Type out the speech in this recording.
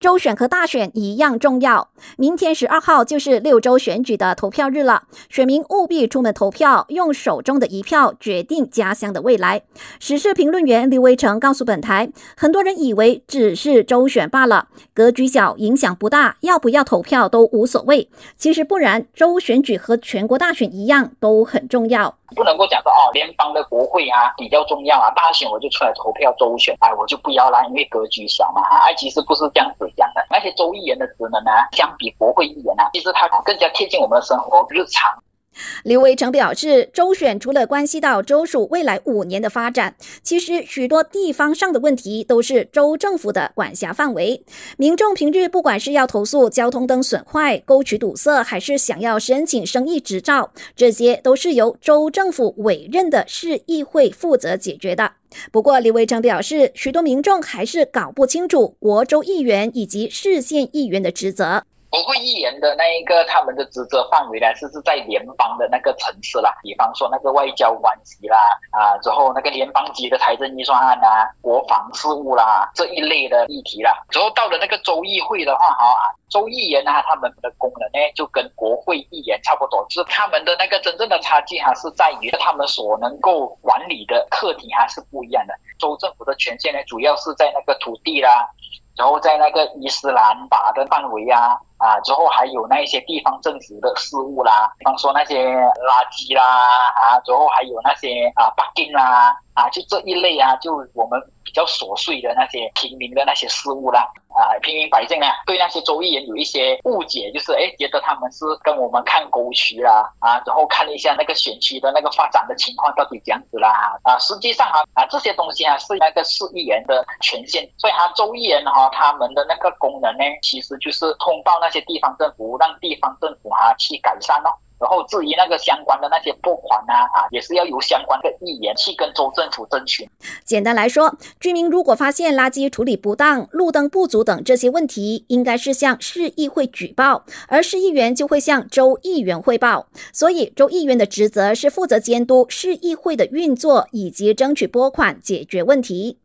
州选和大选一样重要。明天十二号就是六州选举的投票日了，选民务必出门投票，用手中的一票决定家乡的未来。时事评论员刘维成告诉本台，很多人以为只是州选罢了，格局小，影响不大，要不要投票都无所谓。其实不然，州选举和全国大选一样都很重要。不能够讲说哦，联邦的国会啊比较重要啊，大选我就出来投票，周选哎我就不要啦，因为格局小嘛啊，其实不是这样子讲的。那些州议员的职能呢，相比国会议员呢，其实他更加贴近我们的生活日常。刘维成表示，州选除了关系到州属未来五年的发展，其实许多地方上的问题都是州政府的管辖范围。民众平日不管是要投诉交通灯损坏、沟渠堵塞，还是想要申请生意执照，这些都是由州政府委任的市议会负责解决的。不过，刘维成表示，许多民众还是搞不清楚国州议员以及市县议员的职责。国会议员的那一个他们的职责范围呢，是是在联邦的那个层次啦，比方说那个外交关系啦，啊，之后那个联邦级的财政预算案啊，国防事务啦这一类的议题啦，之后到了那个州议会的话，哈啊，州议员呢，他们的功能呢，就跟国会议员差不多，就是他们的那个真正的差距还，是在于他们所能够管理的课题还是不一样的。州政府的权限呢，主要是在那个土地啦。然后在那个伊斯兰法的范围啊，啊，之后还有那一些地方政府的事务啦，比方说那些垃圾啦，啊，之后还有那些啊，北京啦，啊，就这一类啊，就我们比较琐碎的那些平民的那些事物啦。啊，平民百姓呢，对那些州议员有一些误解，就是哎，觉得他们是跟我们看沟渠啦，啊，然后看了一下那个选区的那个发展的情况到底怎样子啦，啊，实际上哈，啊，这些东西啊是那个市议员的权限，所以他州议员哈，他们的那个功能呢，其实就是通报那些地方政府，让地方政府哈去改善哦。然后至于那个相关的那些拨款啊，啊，也是要由相关的议员去跟州政府争取。简单来说，居民如果发现垃圾处理不当、路灯不足等这些问题，应该是向市议会举报，而市议员就会向州议员汇报。所以，州议员的职责是负责监督市议会的运作，以及争取拨款解决问题。